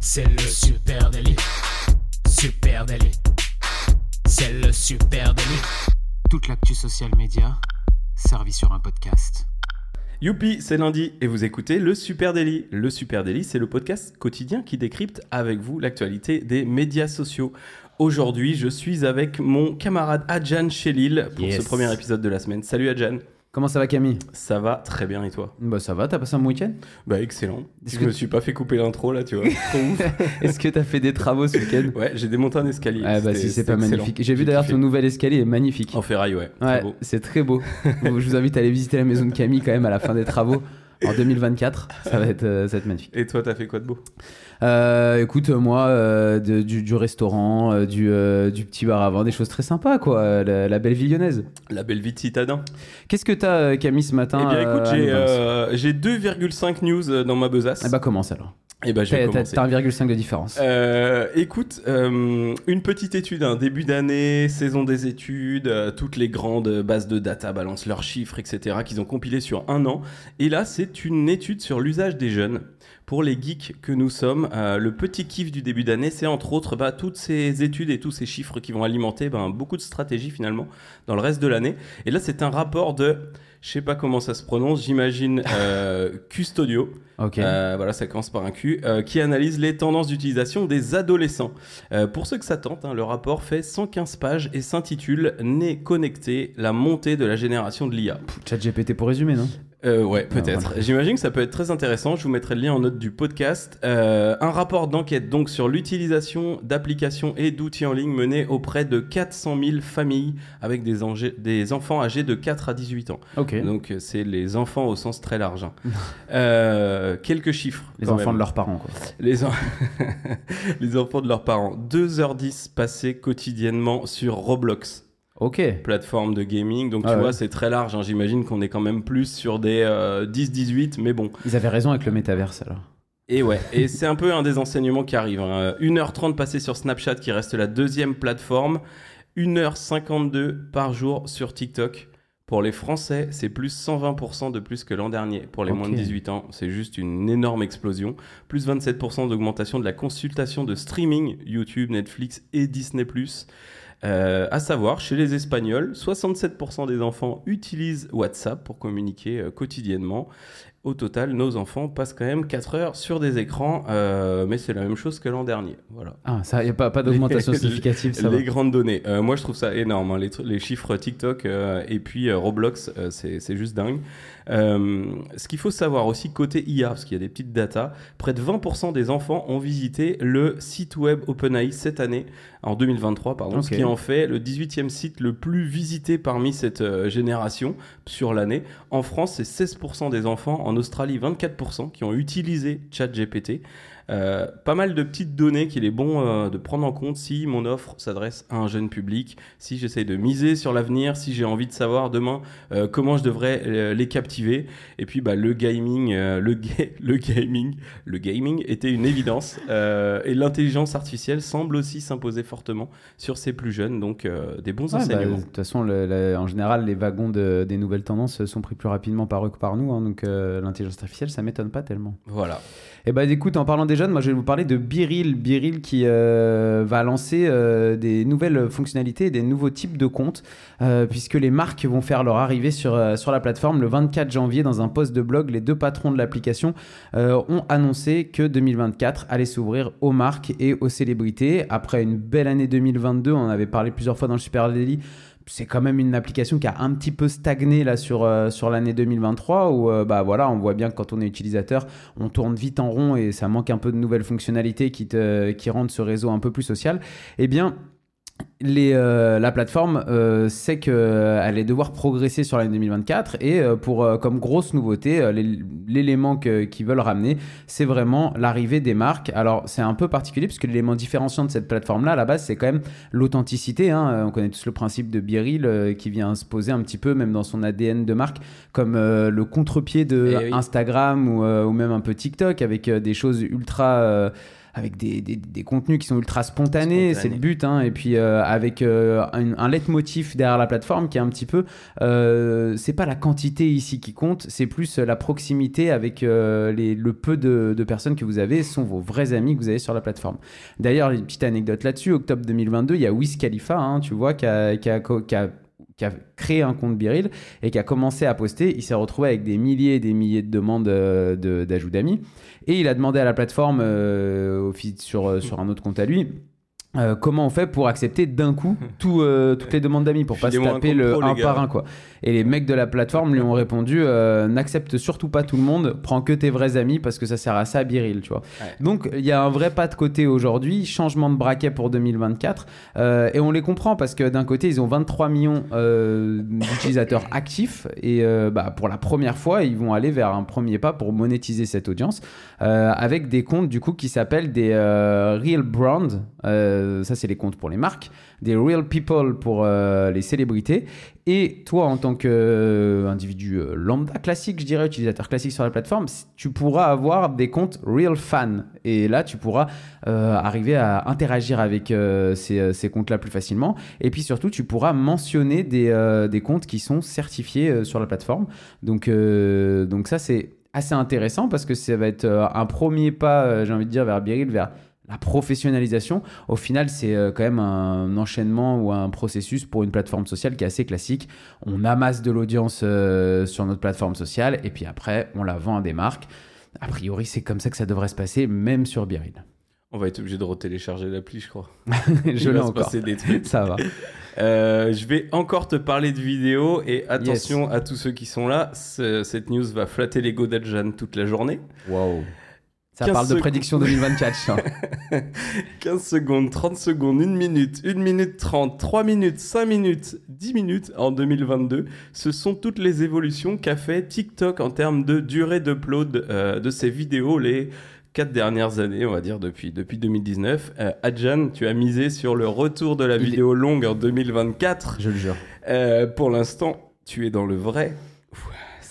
C'est le super délit. Super délit. C'est le super délit. Toute l'actu social média servie sur un podcast. Youpi, c'est lundi et vous écoutez le Super Daily. Le Super Daily, c'est le podcast quotidien qui décrypte avec vous l'actualité des médias sociaux. Aujourd'hui, je suis avec mon camarade Adjan Chelil pour Yes. ce premier épisode de la semaine. Salut Adjan. Comment ça va Camille? Ça va très bien et toi? Bah ça va, t'as passé un bon week-end? Bah excellent. Est-ce Je que me suis pas fait couper l'intro là, tu vois. Est-ce que t'as fait des travaux ce week-end? Ouais, j'ai démonté un escalier. Ah bah si c'est pas excellent. magnifique. J'ai vu d'ailleurs ton nouvel escalier est magnifique. En ferraille, ouais. Très Ouais, beau. c'est très beau. Bon, je vous invite à aller visiter la maison de Camille quand même à la fin des travaux. En 2024, ça va être, euh, ça va être magnifique. Et toi, t'as fait quoi de beau? Euh, écoute, euh, moi, euh, de- du, du restaurant, euh, du, du petit bar à vin, des choses très sympas, quoi. La, la belle ville lyonnaise. La belle vie de citadin. Qu'est-ce que t'as, Camille, ce matin eh bien écoute, j'ai nous balancer euh, j'ai 2,5 news dans ma besace. Eh bah commence alors. Eh ben, je vais commencer. t'as 1,5 de différence. Euh, écoute, euh, une petite étude, un début d'année, saison des études, euh, toutes les grandes bases de data balancent leurs chiffres, etc., qu'ils ont compilés sur un an. Et là, c'est une étude sur l'usage des jeunes. Pour les geeks que nous sommes, euh, le petit kiff du début d'année, c'est entre autres bah, toutes ces études et tous ces chiffres qui vont alimenter ben, beaucoup de stratégies finalement dans le reste de l'année. Et là, c'est un rapport de, je sais pas comment ça se prononce, j'imagine euh, Custodio. Ok. Euh, voilà, ça commence par un Q, qui analyse les tendances d'utilisation des adolescents. Pour ceux que ça tente, hein, le rapport fait 115 pages et s'intitule Né connecté, la montée de la génération de l'IA. Chat GPT pour résumer, non? Euh, ouais, Ah, peut-être. voilà. J'imagine que ça peut être très intéressant. Je vous mettrai le lien en note du podcast. Euh, un rapport d'enquête donc sur l'utilisation d'applications et d'outils en ligne mené auprès de 400 000 familles avec des, enfants âgés de 4 à 18 ans. Ok. Donc euh, c'est les enfants au sens très large. hein. Euh, quelques chiffres. Les enfants même. de leurs parents, quoi. Les, en- les enfants de leurs parents. 2h10 passées quotidiennement sur Roblox, Ok. plateforme de gaming. Donc Ah tu ouais. vois, c'est très large. hein. J'imagine qu'on est quand même plus sur des euh, 10-18, mais bon. Ils avaient raison avec le métaverse, alors. Et ouais, et c'est un peu un des enseignements qui arrive. hein. 1h30 passées sur Snapchat, qui reste la deuxième plateforme. 1h52 par jour sur TikTok. Pour les Français, c'est plus 120% de plus que l'an dernier. Pour les moins de 18 ans, c'est juste une énorme explosion. Plus 27% d'augmentation de la consultation de streaming YouTube, Netflix et Disney+. Euh, à savoir, chez les Espagnols, 67% des enfants utilisent WhatsApp pour communiquer euh, quotidiennement. Au total, nos enfants passent quand même 4 heures sur des écrans, euh, mais c'est la même chose que l'an dernier. Voilà. Ah, ça, y a pas, pas d'augmentation significative, ça va. les grandes données. Euh, moi, je trouve ça énorme. hein. Les, les chiffres TikTok euh, et puis Roblox, c'est juste dingue. Ce qu'il faut savoir aussi côté IA, parce qu'il y a des petites datas, près de 20% des enfants ont visité le site web OpenAI cette année, en 2023, pardon, ce Ok. qui en fait le 18e site le plus visité parmi cette génération sur l'année. En France, c'est 16% des enfants, en Australie, 24% qui ont utilisé ChatGPT. Euh, pas mal de petites données qu'il est bon euh, de prendre en compte si mon offre s'adresse à un jeune public, si j'essaye de miser sur l'avenir, si j'ai envie de savoir demain euh, comment je devrais les captiver. Et puis bah, le gaming, le, ga- le gaming, le gaming était une évidence. Et l'intelligence artificielle semble aussi s'imposer fortement sur ces plus jeunes, donc des bons Ouais, bah, enseignements. de toute façon, le- le- en général, les wagons de- des nouvelles tendances sont pris plus rapidement par eux que par nous. hein, donc, l'intelligence artificielle, ça m'étonne pas tellement. Voilà. Et bah, écoute, en parlant des jeunes, moi, je vais vous parler de Biril. Biril qui euh, va lancer euh, des nouvelles fonctionnalités, et des nouveaux types de comptes, euh, puisque les marques vont faire leur arrivée sur, euh, sur la plateforme le 24 janvier. Dans un post de blog, les deux patrons de l'application euh, ont annoncé que 2024 allait s'ouvrir aux marques et aux célébrités. Après une belle année 2022, on en avait parlé plusieurs fois dans le Super Daily. C'est quand même une application qui a un petit peu stagné là sur, euh, l'année 2023 où euh, bah voilà on voit bien que quand on est utilisateur on tourne vite en rond et ça manque un peu de nouvelles fonctionnalités qui, te, qui rendent ce réseau un peu plus social. Eh bien les, euh, la plateforme euh, sait qu'elle allait devoir progresser sur l'année 2024 et euh, pour euh, comme grosse nouveauté, euh, l'é- l'élément qu'ils veulent ramener, c'est vraiment l'arrivée des marques. Alors c'est un peu particulier puisque l'élément différenciant de cette plateforme-là, à la base, c'est quand même l'authenticité. hein. Euh, On connaît tous le principe de Biril euh, qui vient se poser un petit peu, même dans son ADN de marque, comme euh, le contre-pied de Eh oui. Instagram ou, euh, ou même un peu TikTok avec euh, des choses ultra... avec des, des, des contenus qui sont ultra spontanés, Spontanés. c'est le but, hein, et puis euh, avec euh, un, un leitmotiv derrière la plateforme qui est un petit peu, euh, c'est pas la quantité ici qui compte, c'est plus la proximité avec euh, les, le peu de, de personnes que vous avez sont vos vrais amis que vous avez sur la plateforme. D'ailleurs, une petite anecdote là-dessus, octobre 2022, il y a Wiz Khalifa, hein, tu vois, qui a, qui a- qui a- qui a créé un compte Biril et qui a commencé à poster. Il s'est retrouvé avec des milliers et des milliers de demandes euh, de- d'ajout d'amis. Et il a demandé à la plateforme, euh, sur, euh, sur un autre compte à lui, euh, comment on fait pour accepter d'un coup tout, euh, toutes les demandes d'amis pour pas se taper le pro, un par un quoi. Et les mecs de la plateforme lui ont répondu euh, n'accepte surtout pas tout le monde, prends que tes vrais amis parce que ça sert à ça Biril, tu vois. Ouais. Donc il y a un vrai pas de côté aujourd'hui, changement de braquet pour 2024 euh, et on les comprend parce que d'un côté ils ont 23 millions d'utilisateurs actifs et bah, pour la première fois ils vont aller vers un premier pas pour monétiser cette audience avec des comptes du coup qui s'appellent des real brand, Euh, ça c'est les comptes pour les marques, des real people pour euh, les célébrités et toi en tant qu'individu lambda classique, je dirais utilisateur classique sur la plateforme, tu pourras avoir des comptes real fan et là tu pourras euh, arriver à interagir avec euh, ces, euh, comptes-là plus facilement. Et puis surtout, tu pourras mentionner des, euh, comptes qui sont certifiés euh, sur la plateforme. Donc, euh, donc ça, c'est assez intéressant parce que ça va être euh, un premier pas, euh, j'ai envie de dire, vers Biril, vers la professionnalisation. Au final, c'est euh, quand même un enchaînement ou un processus pour une plateforme sociale qui est assez classique. On amasse de l'audience euh, sur notre plateforme sociale et puis après, on la vend à des marques. A priori, c'est comme ça que ça devrait se passer, même sur Biril. On va être obligé de retélécharger l'appli, je crois. Je l'ai se encore. des trucs. Ça va. Euh, je vais encore te parler de vidéos et attention à tous ceux qui sont là. ce- cette news va flatter l'ego d'Adjan toute la journée. Wow. Ça 15 parle de prédiction 2024. ça. 15 secondes, 30 secondes, 1 minute, 1 minute 30, 3 minutes, 5 minutes, 10 minutes en 2022. Ce sont toutes les évolutions qu'a fait TikTok en termes de durée d'upload euh, de ses vidéos les 4 dernières années, on va dire depuis, depuis 2019. Euh, Adjan, tu as misé sur le retour de la Il est- vidéo longue en 2024. Je le jure. Euh, pour l'instant, tu es dans le vrai.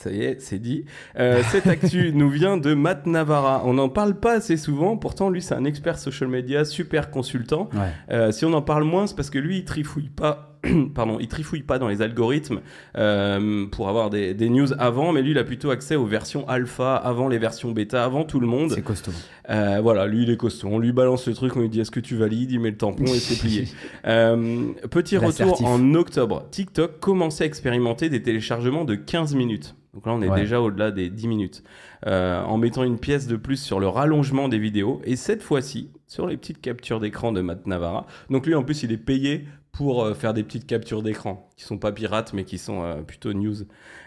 Ça y est, c'est dit. Euh, cette actu nous vient de Matt Navarra. On n'en parle pas assez souvent. Pourtant, lui, c'est un expert social media, super consultant. Ouais. Euh, si on en parle moins, c'est parce que lui, il trifouille pas. Pardon, il trifouille pas dans les algorithmes euh, pour avoir des, des news avant, mais lui, il a plutôt accès aux versions alpha avant les versions bêta, avant tout le monde. C'est costaud. Euh, voilà, lui il est costaud. On lui balance le truc, on lui dit est-ce que tu valides? Il met le tampon et c'est plié. Euh, petit retour en octobre. TikTok commençait à expérimenter des téléchargements de 15 minutes. Donc là, on est Ouais. déjà au-delà des 10 minutes. Euh, en mettant une pièce de plus sur le rallongement des vidéos. Et cette fois-ci, sur les petites captures d'écran de Matt Navarra. Donc lui, en plus, il est payé pour euh, faire des petites captures d'écran qui sont pas pirates, mais qui sont euh, plutôt news.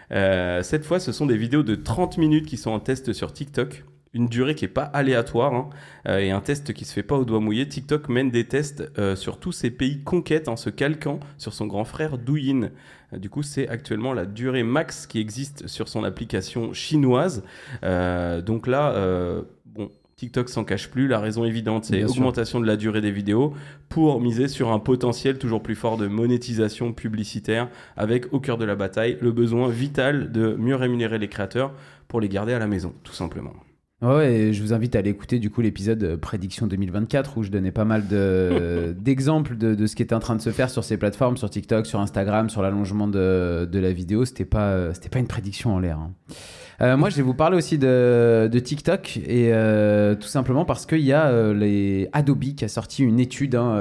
Cette fois, ce sont des vidéos de 30 minutes qui sont en test sur TikTok. Une durée qui est pas aléatoire hein, euh, et un test qui se fait pas au doigt mouillé. TikTok mène des tests euh, sur tous ces pays conquêtes en se calquant sur son grand frère Douyin. Euh, du coup, c'est actuellement la durée max qui existe sur son application chinoise. Euh, donc là, euh, bon, TikTok s'en cache plus. La raison évidente, c'est Bien sûr. augmentation de la durée des vidéos pour miser sur un potentiel toujours plus fort de monétisation publicitaire avec au cœur de la bataille le besoin vital de mieux rémunérer les créateurs pour les garder à la maison, tout simplement. Ouais, et je vous invite à aller écouter du coup l'épisode euh, Prédiction 2024 où je donnais pas mal de- d'exemples de, de ce qui était en train de se faire sur ces plateformes, sur TikTok, sur Instagram, sur l'allongement de, de la vidéo. C'était pas, euh, c'était pas une prédiction en l'air. hein. Euh, moi, je vais vous parler aussi de, de TikTok et euh, tout simplement parce qu'il y a euh, les Adobe qui a sorti une étude hein,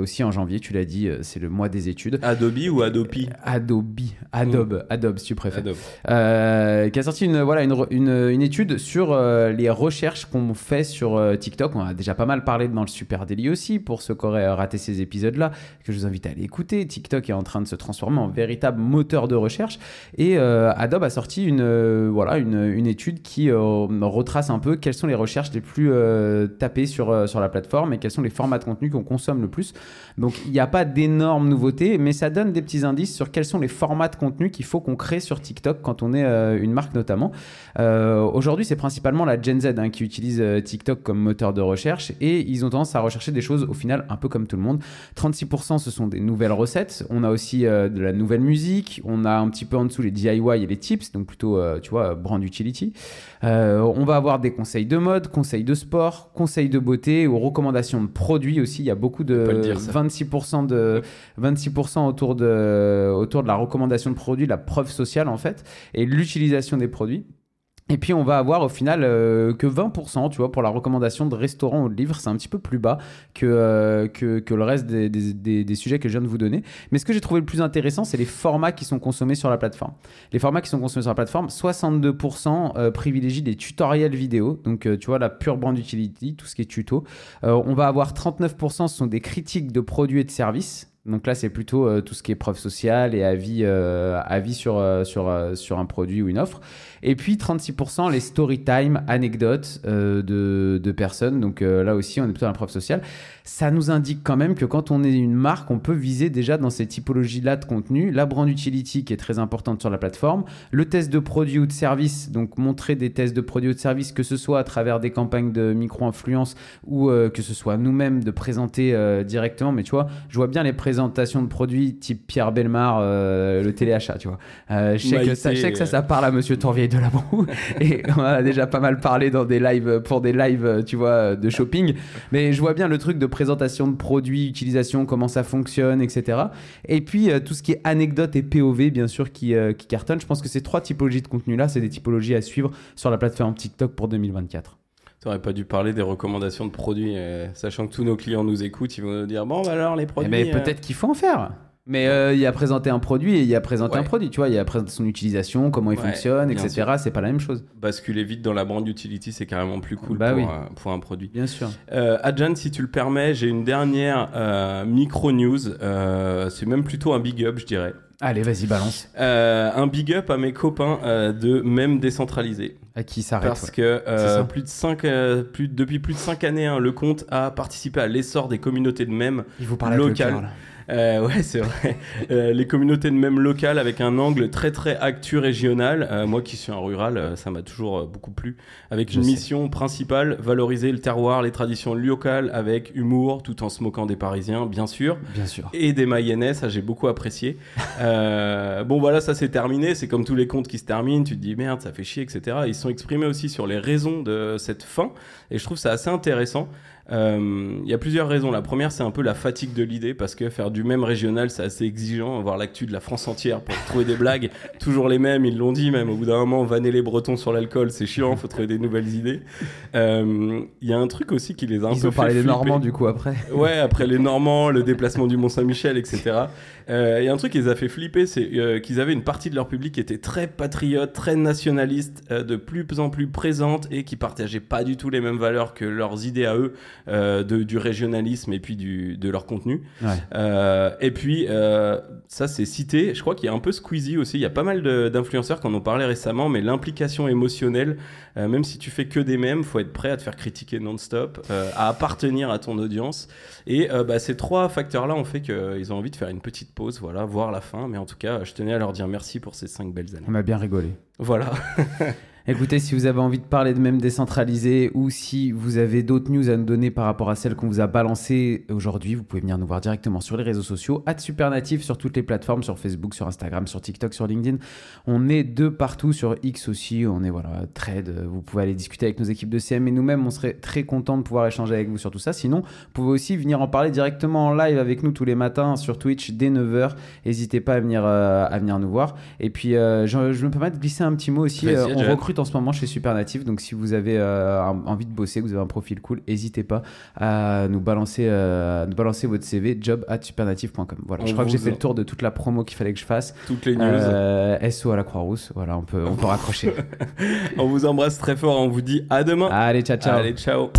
aussi en janvier. Tu l'as dit, c'est le mois des études. Adobe ou Adobe Adobe, Adobe, Adobe si tu préfères. Adobe. Qui a sorti une, voilà, une, une étude sur euh, les recherches qu'on fait sur euh, TikTok. On a déjà pas mal parlé dans le Super Daily aussi, pour ceux qui auraient raté ces épisodes-là, que je vous invite à aller écouter. TikTok est en train de se transformer en véritable moteur de recherche. Et euh, Adobe a sorti une, voilà, une, une étude qui retrace un peu quelles sont les recherches les plus tapées sur, sur la plateforme et quels sont les formats de contenu qu'on consomme le plus. Donc il n'y a pas d'énormes nouveautés, mais ça donne des petits indices sur quels sont les formats de contenu qu'il faut qu'on crée sur TikTok quand on est une marque notamment. Aujourd'hui, c'est principalement principalement la Gen Z hein, qui utilise euh, TikTok comme moteur de recherche et ils ont tendance à rechercher des choses au final un peu comme tout le monde. 36% ce sont des nouvelles recettes. On a aussi euh, de la nouvelle musique. On a un petit peu en dessous les DIY et les tips, donc plutôt, euh, tu vois, brand utility. Euh, on va avoir des conseils de mode, conseils de sport, conseils de beauté ou recommandations de produits aussi. Il y a beaucoup de peut le dire, ça. 26% de 26% autour de autour de la recommandation de produits, la preuve sociale en fait, et l'utilisation des produits. Et puis on va avoir au final euh, que 20%, tu vois, pour la recommandation de restaurants ou de livres, c'est un petit peu plus bas que, euh, que, le reste des, des, des- sujets que je viens de vous donner. Mais ce que j'ai trouvé le plus intéressant, c'est les formats qui sont consommés sur la plateforme. Les formats qui sont consommés sur la plateforme, 62% euh, privilégient des tutoriels vidéo, donc tu vois la pure brand utility, tout ce qui est tuto. On va avoir 39%, ce sont des critiques de produits et de services. Donc là, c'est plutôt tout ce qui est preuve sociale et avis, avis sur, sur, sur un produit ou une offre. Et puis 36% les story time, anecdotes euh, de, de personnes. Donc euh, là aussi, on est plutôt dans la preuve sociale. Ça nous indique quand même que quand on est une marque, on peut viser déjà dans ces typologies-là de contenu la brand utility qui est très importante sur la plateforme, le test de produit ou de service, donc montrer des tests de produits ou de services, que ce soit à travers des campagnes de micro-influence ou euh, que ce soit nous-mêmes de présenter directement. Mais tu vois, je vois bien les présentations de produits type Pierre Belmar, le téléachat, tu vois. Je, sais que ça, je sais que ça, ça parle à Monsieur Tourvieille de la Broue et on a déjà pas mal parlé dans des lives pour des lives, tu vois, de shopping. Mais je vois bien le truc de présentation de produits, utilisation, comment ça fonctionne, etc. Et puis euh, tout ce qui est anecdote et POV, bien sûr, qui, euh, qui cartonne. Je pense que ces trois typologies de contenu là, c'est des typologies à suivre sur la plateforme TikTok pour 2024. T'aurais pas dû parler des recommandations de produits, euh, sachant que tous nos clients nous écoutent, ils vont nous dire bon, bah alors les Eh produits. ben, euh, peut-être qu'il faut en faire. Mais euh, il a présenté un produit et il a présenté Ouais. un produit, tu vois, il a présenté son utilisation, comment il Ouais, fonctionne, etc. C'est pas la même chose. Basculer vite dans la brand utility, c'est carrément plus cool Bah pour, oui. un, pour un produit. Bien sûr. Euh, Adjan, si tu le permets, j'ai une dernière euh, micro news. Euh, c'est même plutôt un big up, je dirais. Allez, vas-y, balance. Un big up à mes copains de même décentralisé. À qui s'arrête Parce ouais. que plus de plus, depuis plus de 5 années, hein, le compte a participé à l'essor des communautés de mèmes Il vous local. Euh, ouais, c'est vrai. Euh, les communautés de mèmes locales avec un angle très très actu régional. Euh, moi qui suis un rural, euh, ça m'a toujours euh, beaucoup plu. Avec Je une sais. mission principale, valoriser le terroir, les traditions locales avec humour, tout en se moquant des Parisiens, bien sûr. Bien sûr. Et des Mayennais, ça j'ai beaucoup apprécié. Euh, bon voilà, ça c'est terminé. C'est comme tous les comptes qui se terminent. Tu te dis merde, ça fait chier, etc. Ils sont exprimés aussi sur les raisons de cette fin. Et je trouve ça assez intéressant. Euh, Il y a plusieurs raisons. La première, c'est un peu la fatigue de l'idée parce que faire du même régional, c'est assez exigeant. Voir l'actu de la France entière pour trouver des blagues, toujours les mêmes. Ils l'ont dit même. Au bout d'un moment, vanner les Bretons sur l'alcool, c'est chiant. Faut trouver des nouvelles idées. Euh, Il y a un truc aussi qui les a un Ils peu ont parlé des. Normands du coup après. Ouais, après les Normands, le déplacement du Mont-Saint-Michel, etc. Euh, Il y a un truc qui les a fait flipper, c'est euh, qu'ils avaient une partie de leur public qui était très patriote, très nationaliste, euh, de plus en plus présente et qui partageait pas du tout les mêmes valeurs que leurs idées à eux euh, de, du régionalisme et puis du, de leur contenu. Ouais. Euh, et puis, euh, ça c'est cité, je crois qu'il y a un peu Squeezie aussi, il y a pas mal d'influenceurs qui en ont parlé récemment, mais l'implication émotionnelle, euh, même si tu fais que des mèmes, faut être prêt à te faire critiquer non-stop, euh, à appartenir à ton audience. Et euh, bah, ces trois facteurs-là ont fait qu'ils ont envie de faire une petite pause, voilà, voir la fin. Mais en tout cas, je tenais à leur dire merci pour ces cinq belles années. On a bien rigolé. Voilà. Écoutez, si vous avez envie de parler de même décentralisé ou si vous avez d'autres news à nous donner par rapport à celles qu'on vous a balancées aujourd'hui, vous pouvez venir nous voir directement sur les réseaux sociaux, @supernatif sur toutes les plateformes, sur Facebook, sur Instagram, sur TikTok, sur LinkedIn. On est de partout sur X aussi. On est voilà trade. Vous pouvez aller discuter avec nos équipes de CM et nous-mêmes, on serait très content de pouvoir échanger avec vous sur tout ça. Sinon, vous pouvez aussi venir en parler directement en live avec nous tous les matins sur Twitch dès 9h. N'hésitez pas à venir euh, à venir nous voir. Et puis, euh, je, je me permets de glisser un petit mot aussi. Euh, on recrute en ce moment chez Supernatif. Donc, si vous avez euh, envie de bosser, que vous avez un profil cool, n'hésitez pas à nous balancer, euh, nous balancer votre CV job at supernatif.com. Voilà, On je crois que j'ai fait le tour de toute la promo qu'il fallait que je fasse. Toutes les news. Euh, SO à la Croix-Rousse. Voilà, on peut, on peut raccrocher. On vous embrasse très fort. On vous dit à demain. Allez, ciao, ciao. Allez, ciao.